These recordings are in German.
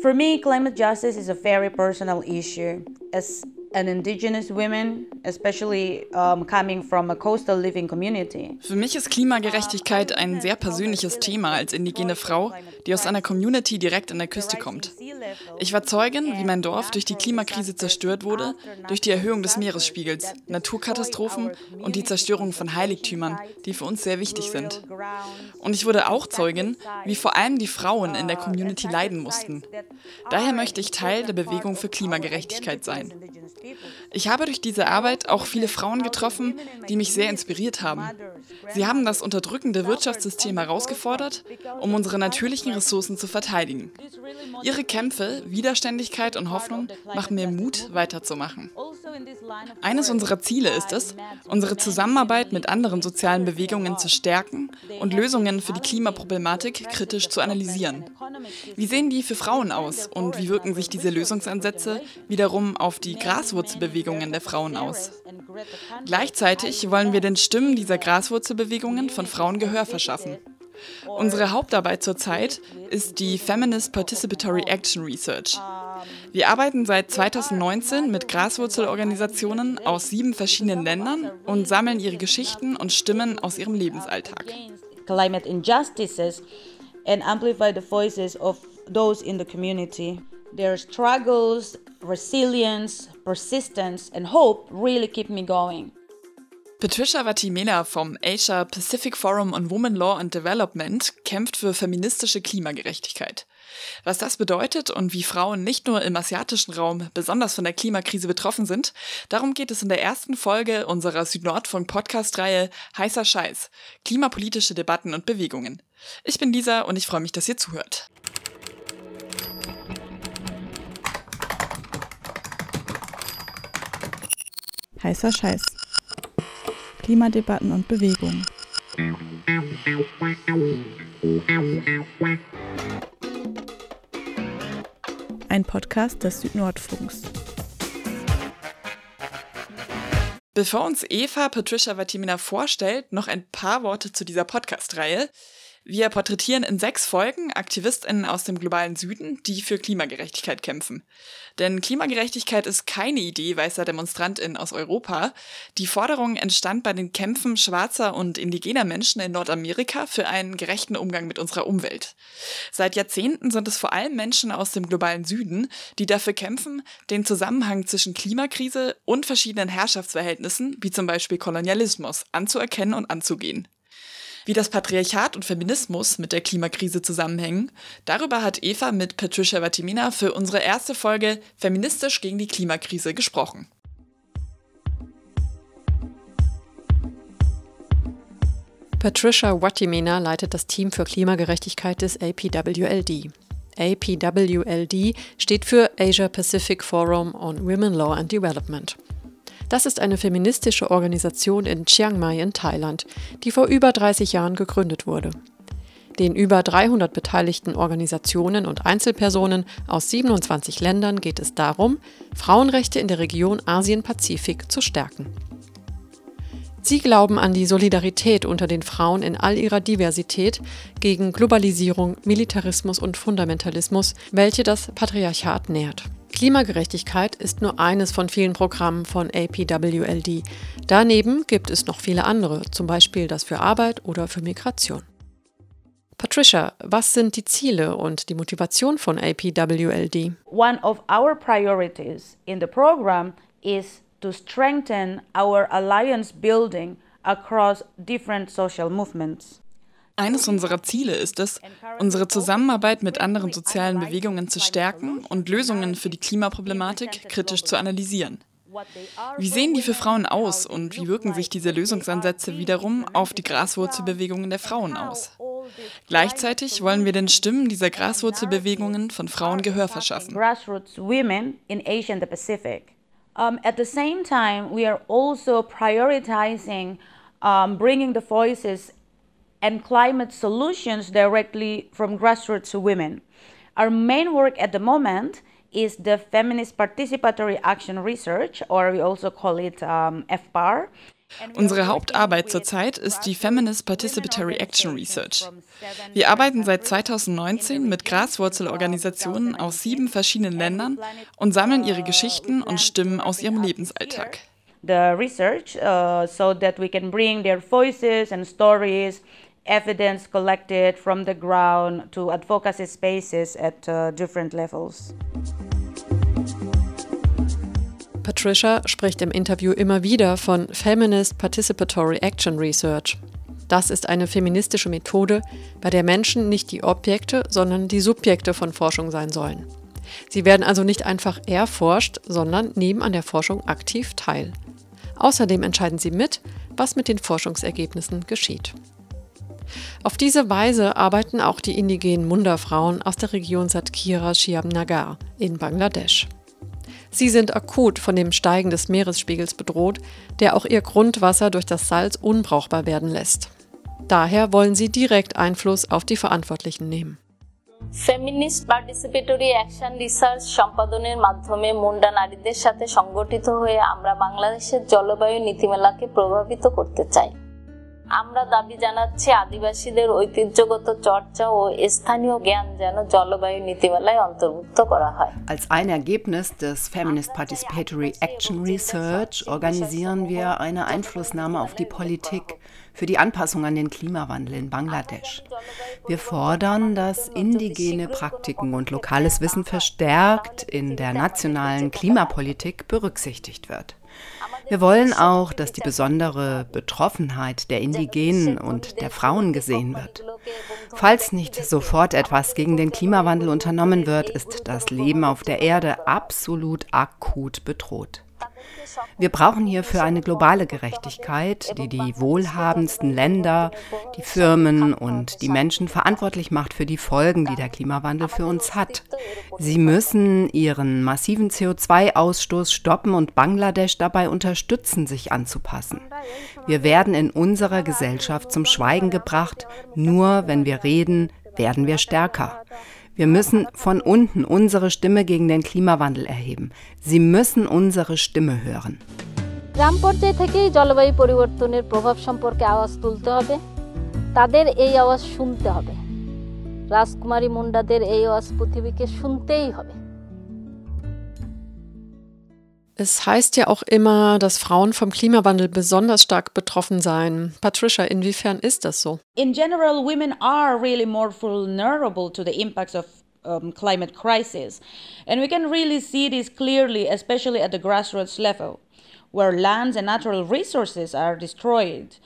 For me, climate justice is a very personal issue. As an indigenous woman, especially um, coming from a coastal living community. Für mich ist Klimagerechtigkeit ein sehr persönliches Thema als indigene Frau, die aus einer Community direkt an der Küste kommt. Ich war Zeugin, wie mein Dorf durch die Klimakrise zerstört wurde, durch die Erhöhung des Meeresspiegels, Naturkatastrophen und die Zerstörung von Heiligtümern, die für uns sehr wichtig sind. Und ich wurde auch Zeugin, wie vor allem die Frauen in der Community leiden mussten. Daher möchte ich Teil der Bewegung für Klimagerechtigkeit sein. Ich habe durch diese Arbeit auch viele Frauen getroffen, die mich sehr inspiriert haben. Sie haben das unterdrückende Wirtschaftssystem herausgefordert, um unsere natürlichen Ressourcen zu verteidigen. Ihre Kämpfe, Widerständigkeit und Hoffnung machen mir Mut, weiterzumachen. Eines unserer Ziele ist es, unsere Zusammenarbeit mit anderen sozialen Bewegungen zu stärken und Lösungen für die Klimaproblematik kritisch zu analysieren. Wie sehen die für Frauen aus und wie wirken sich diese Lösungsansätze wiederum auf die Graswurzelbewegungen der Frauen aus? Gleichzeitig wollen wir den Stimmen dieser Graswurzelbewegungen von Frauen Gehör verschaffen. Unsere Hauptarbeit zurzeit ist die Feminist Participatory Action Research. Wir arbeiten seit 2019 mit Graswurzelorganisationen aus sieben verschiedenen Ländern und sammeln ihre Geschichten und Stimmen aus ihrem Lebensalltag. Climate injustices and amplify the voices of those in the community. Their struggles, resilience, persistence and hope really keep me going. Patricia Vatimena vom Asia Pacific Forum on Women Law and Development kämpft für feministische Klimagerechtigkeit. Was das bedeutet und wie Frauen nicht nur im asiatischen Raum besonders von der Klimakrise betroffen sind, darum geht es in der ersten Folge unserer Südnordfunk-Podcast-Reihe Heißer Scheiß – Klimapolitische Debatten und Bewegungen. Ich bin Lisa und ich freue mich, dass ihr zuhört. Heißer Scheiß Klimadebatten und Bewegungen. Ein Podcast des Südnordfunks. Bevor uns Eva Patricia Vatimina vorstellt, noch ein paar Worte zu dieser Podcast-Reihe. Wir porträtieren in sechs Folgen AktivistInnen aus dem globalen Süden, die für Klimagerechtigkeit kämpfen. Denn Klimagerechtigkeit ist keine Idee weißer DemonstrantInnen aus Europa. Die Forderung entstand bei den Kämpfen schwarzer und indigener Menschen in Nordamerika für einen gerechten Umgang mit unserer Umwelt. Seit Jahrzehnten sind es vor allem Menschen aus dem globalen Süden, die dafür kämpfen, den Zusammenhang zwischen Klimakrise und verschiedenen Herrschaftsverhältnissen, wie zum Beispiel Kolonialismus, anzuerkennen und anzugehen. Wie das Patriarchat und Feminismus mit der Klimakrise zusammenhängen, darüber hat Eva mit Patricia Vatimina für unsere erste Folge Feministisch gegen die Klimakrise gesprochen. Patricia Watimena leitet das Team für Klimagerechtigkeit des APWLD. APWLD steht für Asia Pacific Forum on Women Law and Development. Das ist eine feministische Organisation in Chiang Mai in Thailand, die vor über 30 Jahren gegründet wurde. Den über 300 beteiligten Organisationen und Einzelpersonen aus 27 Ländern geht es darum, Frauenrechte in der Region Asien-Pazifik zu stärken. Sie glauben an die Solidarität unter den Frauen in all ihrer Diversität gegen Globalisierung, Militarismus und Fundamentalismus, welche das Patriarchat nährt. Klimagerechtigkeit ist nur eines von vielen Programmen von APWLD. Daneben gibt es noch viele andere, zum Beispiel das für Arbeit oder für Migration. Patricia, was sind die Ziele und die Motivation von APWLD? One of our priorities in the program is to strengthen our alliance building across different social movements. Eines unserer Ziele ist es, unsere Zusammenarbeit mit anderen sozialen Bewegungen zu stärken und Lösungen für die Klimaproblematik kritisch zu analysieren. Wie sehen die für Frauen aus und wie wirken sich diese Lösungsansätze wiederum auf die Graswurzelbewegungen der Frauen aus? Gleichzeitig wollen wir den Stimmen dieser Graswurzelbewegungen von Frauen Gehör verschaffen. Um, at the same time, we are also prioritizing um, bringing the voices and climate solutions directly from grassroots women. Our main work at the moment is the Feminist Participatory Action Research, or we also call it um, FPAR. Unsere Hauptarbeit zurzeit ist die Feminist Participatory Action Research. Wir arbeiten seit 2019 mit Graswurzelorganisationen aus sieben verschiedenen Ländern und sammeln ihre Geschichten und Stimmen aus ihrem Lebensalltag. The research uh, so that we can bring their voices and stories, evidence collected from the ground to advocacy spaces at uh, different levels. Patricia spricht im Interview immer wieder von Feminist Participatory Action Research. Das ist eine feministische Methode, bei der Menschen nicht die Objekte, sondern die Subjekte von Forschung sein sollen. Sie werden also nicht einfach erforscht, sondern nehmen an der Forschung aktiv teil. Außerdem entscheiden sie mit, was mit den Forschungsergebnissen geschieht. Auf diese Weise arbeiten auch die indigenen Munda-Frauen aus der Region Satkira Nagar in Bangladesch. Sie sind akut von dem Steigen des Meeresspiegels bedroht, der auch ihr Grundwasser durch das Salz unbrauchbar werden lässt. Daher wollen sie direkt Einfluss auf die Verantwortlichen nehmen. Feminist participatory action research সম্পাদনের মাধ্যমে মুন্ডা নারীদের সাথে সংগঠিত হয়ে আমরা বাংলাদেশের জলবায়ু নীতিমালাকে প্রভাবিত করতে চাই আমরা দাবি জানাচ্ছি আদিবাসীদের ঐতিহ্যগত চর্চা ও স্থানীয় জ্ঞান যেন জলবায়ু নীতিমালায় অন্তর্ভুক্ত করা হয় Als ein Ergebnis des Feminist Participatory Action Research organisieren wir eine Einflussnahme auf die Politik für die Anpassung an den Klimawandel in Bangladesch. Wir fordern, dass indigene Praktiken und lokales Wissen verstärkt in der nationalen Klimapolitik berücksichtigt wird. Wir wollen auch, dass die besondere Betroffenheit der Indigenen und der Frauen gesehen wird. Falls nicht sofort etwas gegen den Klimawandel unternommen wird, ist das Leben auf der Erde absolut akut bedroht. Wir brauchen hierfür eine globale Gerechtigkeit, die die wohlhabendsten Länder, die Firmen und die Menschen verantwortlich macht für die Folgen, die der Klimawandel für uns hat. Sie müssen ihren massiven CO2-Ausstoß stoppen und Bangladesch dabei unterstützen, sich anzupassen. Wir werden in unserer Gesellschaft zum Schweigen gebracht, nur wenn wir reden, werden wir stärker. Wir müssen von unten unsere Stimme gegen den Klimawandel erheben. Sie müssen unsere Stimme hören. গ্রাম পর্যায় থেকেই জলবায়ু পরিবর্তনের প্রভাব সম্পর্কে আওয়াজ তুলতে হবে তাদের এই আওয়াজ শুনতে হবে রাজকুমারী মুন্ডাদের এই আওয়াজ পৃথিবীকে শুনতেই হবে es heißt ja auch immer, dass Frauen vom Klimawandel besonders stark betroffen seien. Patricia, inwiefern ist das so? In general, women are really more vulnerable to the impacts of um, climate crisis. And we can really see this clearly, especially at the grassroots level, where lands and natural resources are destroyed.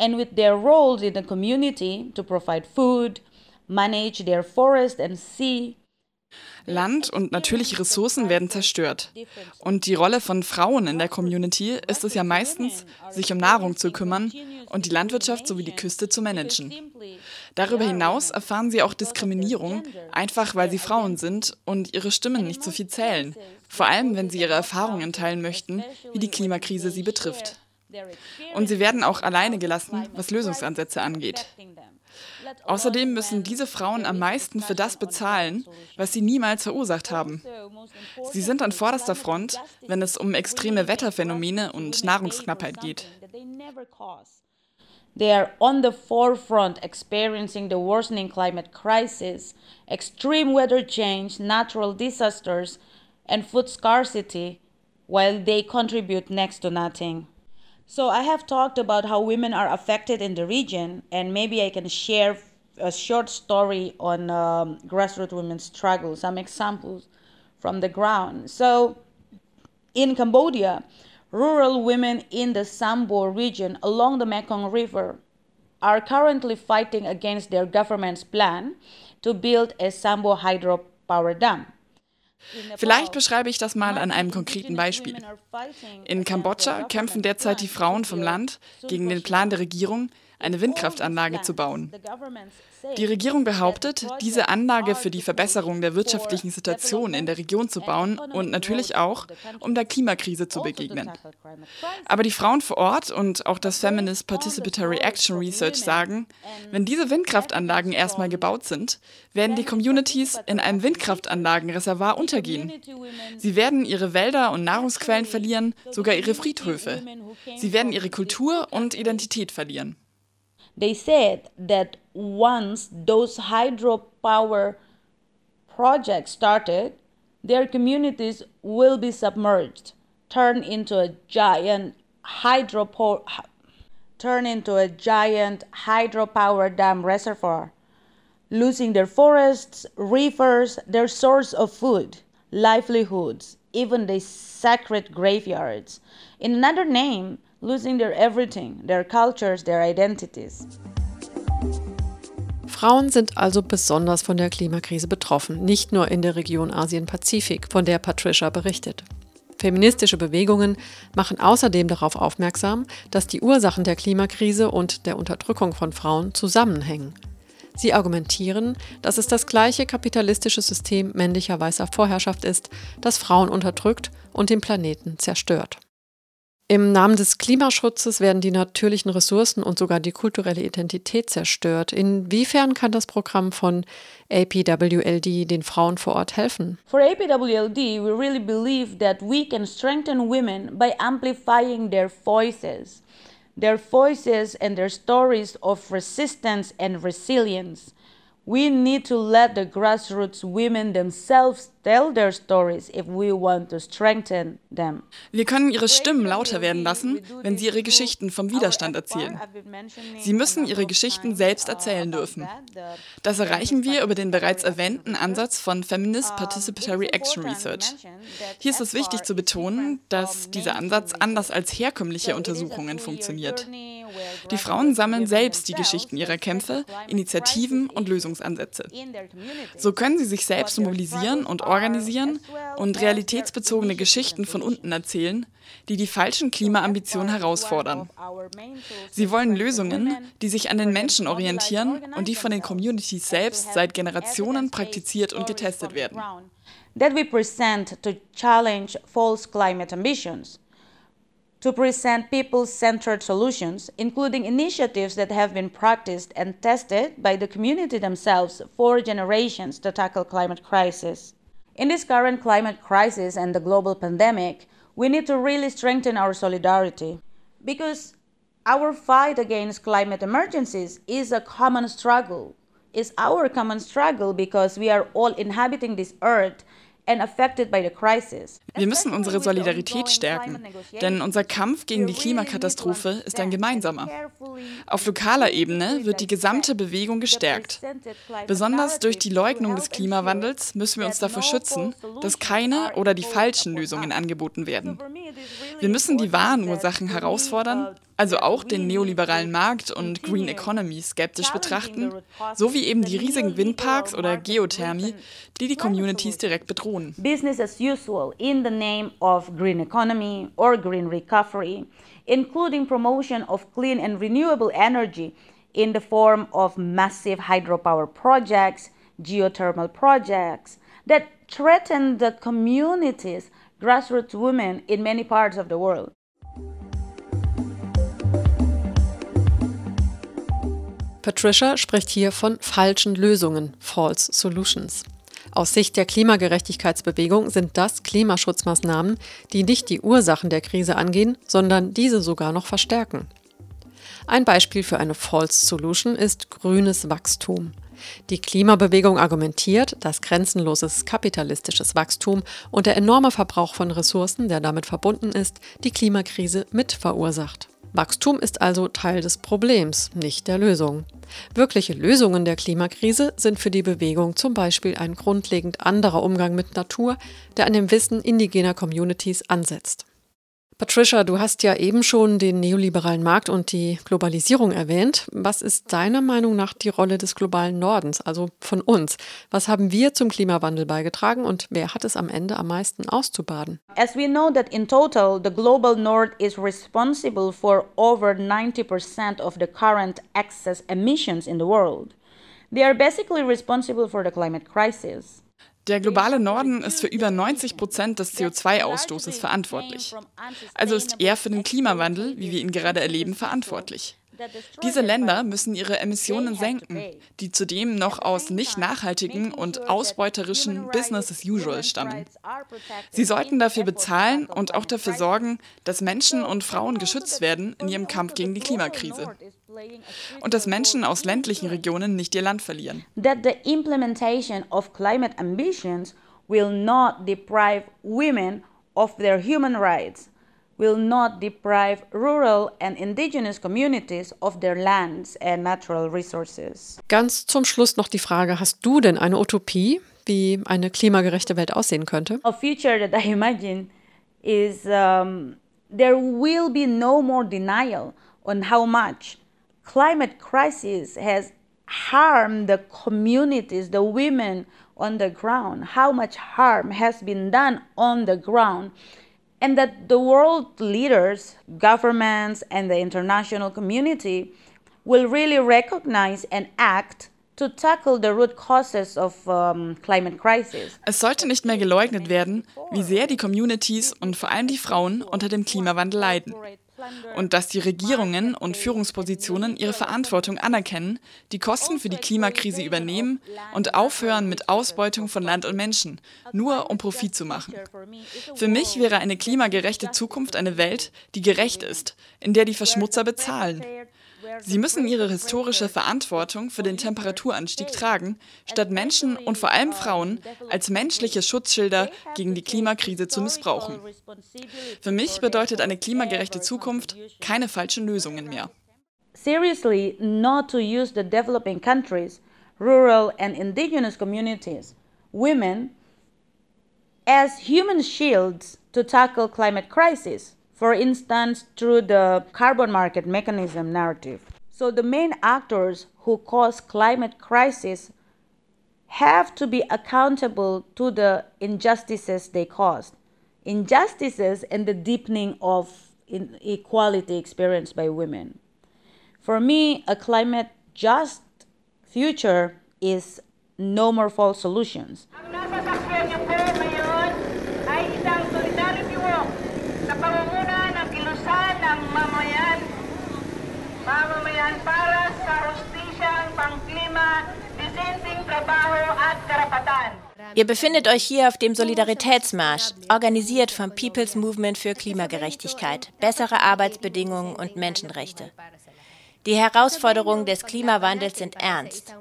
And with their roles in the community to provide food, manage their forest and sea, Land und natürliche Ressourcen werden zerstört. Und die Rolle von Frauen in der Community ist es ja meistens, sich um Nahrung zu kümmern und die Landwirtschaft sowie die Küste zu managen. Darüber hinaus erfahren sie auch Diskriminierung, einfach weil sie Frauen sind und ihre Stimmen nicht so viel zählen, vor allem wenn sie ihre Erfahrungen teilen möchten, wie die Klimakrise sie betrifft. Und sie werden auch alleine gelassen, was Lösungsansätze angeht. Außerdem müssen diese Frauen am meisten für das bezahlen, was sie niemals verursacht haben. Sie sind an vorderster Front, wenn es um extreme Wetterphänomene und Nahrungsknappheit geht. They are on the forefront experiencing the worsening climate crisis, extreme weather change, natural disasters, and food scarcity, while they contribute next to nothing. So I have talked about how women are affected in the region, and maybe I can share a short story on um, grassroots women's struggle, some examples from the ground. So in Cambodia, rural women in the Sambor region along the Mekong River are currently fighting against their government's plan to build a Sambo hydropower dam. Vielleicht beschreibe ich das mal an einem konkreten Beispiel. In Kambodscha kämpfen derzeit die Frauen vom Land gegen den Plan der Regierung, eine Windkraftanlage zu bauen. Die Regierung behauptet, diese Anlage für die Verbesserung der wirtschaftlichen Situation in der Region zu bauen und natürlich auch, um der Klimakrise zu begegnen. Aber die Frauen vor Ort und auch das Feminist Participatory Action Research sagen, wenn diese Windkraftanlagen erstmal gebaut sind, werden die Communities in einem Windkraftanlagenreservoir untergehen. Sie werden ihre Wälder und Nahrungsquellen verlieren, sogar ihre Friedhöfe. Sie werden ihre Kultur und Identität verlieren. They said that once those hydropower projects started, their communities will be submerged, turned into a giant hydropower turn into a giant hydropower dam reservoir, losing their forests, rivers, their source of food, livelihoods, even their sacred graveyards. In another name, losing their everything, their cultures, their identities. Frauen sind also besonders von der Klimakrise betroffen, nicht nur in der Region Asien-Pazifik, von der Patricia berichtet. Feministische Bewegungen machen außerdem darauf aufmerksam, dass die Ursachen der Klimakrise und der Unterdrückung von Frauen zusammenhängen. Sie argumentieren, dass es das gleiche kapitalistische System männlicher weißer Vorherrschaft ist, das Frauen unterdrückt und den Planeten zerstört. Im Namen des Klimaschutzes werden die natürlichen Ressourcen und sogar die kulturelle Identität zerstört. Inwiefern kann das Programm von APWLD den Frauen vor Ort helfen? For APWLD, we really believe that we can strengthen women by amplifying their voices, their voices and their stories of resistance and resilience. We need to let the grassroots women themselves tell their stories if we want to strengthen them. Wir können ihre Stimmen lauter werden lassen, wenn sie ihre Geschichten vom Widerstand erzählen. Sie müssen ihre Geschichten selbst erzählen dürfen. Das erreichen wir über den bereits erwähnten Ansatz von Feminist Participatory Action Research. Hier ist es wichtig zu betonen, dass dieser Ansatz anders als herkömmliche Untersuchungen funktioniert. Die Frauen sammeln selbst die Geschichten ihrer Kämpfe, Initiativen und Lösungsansätze. So können sie sich selbst mobilisieren und organisieren und realitätsbezogene Geschichten von unten erzählen, die die falschen Klimaambitionen herausfordern. Sie wollen Lösungen, die sich an den Menschen orientieren und die von den Communities selbst seit Generationen praktiziert und getestet werden. That we present to challenge false climate ambitions. To present people centered solutions, including initiatives that have been practiced and tested by the community themselves for generations to tackle climate crisis. In this current climate crisis and the global pandemic, we need to really strengthen our solidarity because our fight against climate emergencies is a common struggle. It's our common struggle because we are all inhabiting this earth Wir müssen unsere Solidarität stärken, denn unser Kampf gegen die Klimakatastrophe ist ein gemeinsamer. Auf lokaler Ebene wird die gesamte Bewegung gestärkt. Besonders durch die Leugnung des Klimawandels müssen wir uns dafür schützen, dass keine oder die falschen Lösungen angeboten werden. Wir müssen die wahren Ursachen herausfordern also auch den neoliberalen Markt und Green Economy skeptisch betrachten, sowie eben die riesigen Windparks oder Geothermie, die die Communities direkt bedrohen. Business as usual in the name of green economy or green recovery, including promotion of clean and renewable energy in the form of massive hydropower projects, geothermal projects that threaten the communities, grassroots women in many parts of the world. Patricia spricht hier von falschen Lösungen, false solutions. Aus Sicht der Klimagerechtigkeitsbewegung sind das Klimaschutzmaßnahmen, die nicht die Ursachen der Krise angehen, sondern diese sogar noch verstärken. Ein Beispiel für eine False Solution ist grünes Wachstum. Die Klimabewegung argumentiert, dass grenzenloses kapitalistisches Wachstum und der enorme Verbrauch von Ressourcen, der damit verbunden ist, die Klimakrise mit verursacht. Wachstum ist also Teil des Problems, nicht der Lösung. Wirkliche Lösungen der Klimakrise sind für die Bewegung zum Beispiel ein grundlegend anderer Umgang mit Natur, der an dem Wissen indigener Communities ansetzt. Patricia, du hast ja eben schon den neoliberalen Markt und die Globalisierung erwähnt. Was ist deiner Meinung nach die Rolle des globalen Nordens, also von uns? Was haben wir zum Klimawandel beigetragen und wer hat es am Ende am meisten auszubaden? As we know that in total the global north is responsible for over 90% of the current excess emissions in the world. They are basically responsible for the climate crisis. Der globale Norden ist für über 90 Prozent des CO2-Ausstoßes verantwortlich. Also ist er für den Klimawandel, wie wir ihn gerade erleben, verantwortlich. Diese Länder müssen ihre Emissionen senken, die zudem noch aus nicht nachhaltigen und ausbeuterischen Business as usual stammen. Sie sollten dafür bezahlen und auch dafür sorgen, dass Menschen und Frauen geschützt werden in ihrem Kampf gegen die Klimakrise. Und dass Menschen aus ländlichen Regionen nicht ihr Land verlieren. That the implementation of climate ambitions will not deprive women of their human rights will not deprive rural and indigenous communities of their lands and natural resources. Ganz zum Schluss noch die Frage, hast du denn eine Utopie, wie eine klimagerechte Welt aussehen könnte? A future that I imagine is um, there will be no more denial on how much climate crisis has harmed the communities, the women on the ground, how much harm has been done on the ground and that the world leaders, governments, and the international community will really recognize and act to tackle the root causes of um, climate crisis. Es sollte nicht mehr geleugnet werden, wie sehr die Communities und vor allem die Frauen unter dem Klimawandel leiden und dass die Regierungen und Führungspositionen ihre Verantwortung anerkennen, die Kosten für die Klimakrise übernehmen und aufhören mit Ausbeutung von Land und Menschen, nur um Profit zu machen. Für mich wäre eine klimagerechte Zukunft eine Welt, die gerecht ist, in der die Verschmutzer bezahlen. Sie müssen ihre historische Verantwortung für den Temperaturanstieg tragen, statt Menschen und vor allem Frauen als menschliche Schutzschilder gegen die Klimakrise zu missbrauchen. Für mich bedeutet eine klimagerechte Zukunft keine falschen Lösungen mehr. Seriously, not to use the developing countries, rural and indigenous communities, women as human shields to tackle climate crisis for instance, through the carbon market mechanism narrative. So the main actors who cause climate crisis have to be accountable to the injustices they caused. Injustices and the deepening of inequality experienced by women. For me, a climate just future is no more false solutions. Mamamayan para sa hustisyang pangklima, disenteng trabaho at karapatan. Ihr befindet euch hier auf dem Solidaritätsmarsch, organisiert vom People's Movement für Klimagerechtigkeit, bessere Arbeitsbedingungen und Menschenrechte. Die Herausforderungen des Klimawandels sind ernst.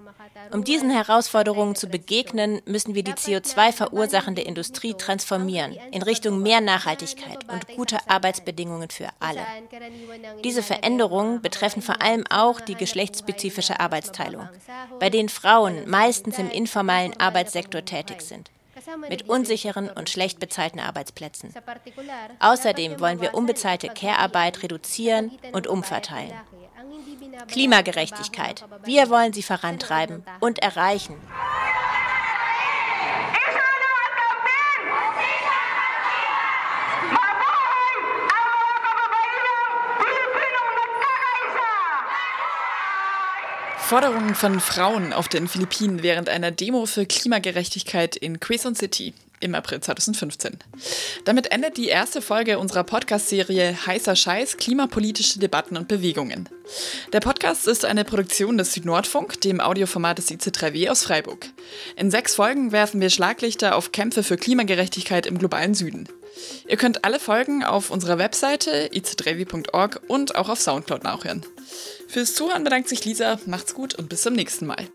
Um diesen Herausforderungen zu begegnen, müssen wir die CO2 verursachende Industrie transformieren in Richtung mehr Nachhaltigkeit und gute Arbeitsbedingungen für alle. Diese Veränderungen betreffen vor allem auch die geschlechtsspezifische Arbeitsteilung, bei denen Frauen meistens im informellen Arbeitssektor tätig sind mit unsicheren und schlecht bezahlten Arbeitsplätzen. Außerdem wollen wir unbezahlte Care-Arbeit reduzieren und umverteilen. Klimagerechtigkeit. Wir wollen sie vorantreiben und erreichen. Forderungen von Frauen auf den Philippinen während einer Demo für Klimagerechtigkeit in Quezon City im April 2015. Damit endet die erste Folge unserer Podcast-Serie Heißer Scheiß, klimapolitische Debatten und Bewegungen. Der Podcast ist eine Produktion des Südnordfunk, dem Audioformat des IC3W aus Freiburg. In sechs Folgen werfen wir Schlaglichter auf Kämpfe für Klimagerechtigkeit im globalen Süden. Ihr könnt alle Folgen auf unserer Webseite ic3w.org und auch auf Soundcloud nachhören. Fürs Zuhören bedankt sich Lisa, macht's gut und bis zum nächsten Mal.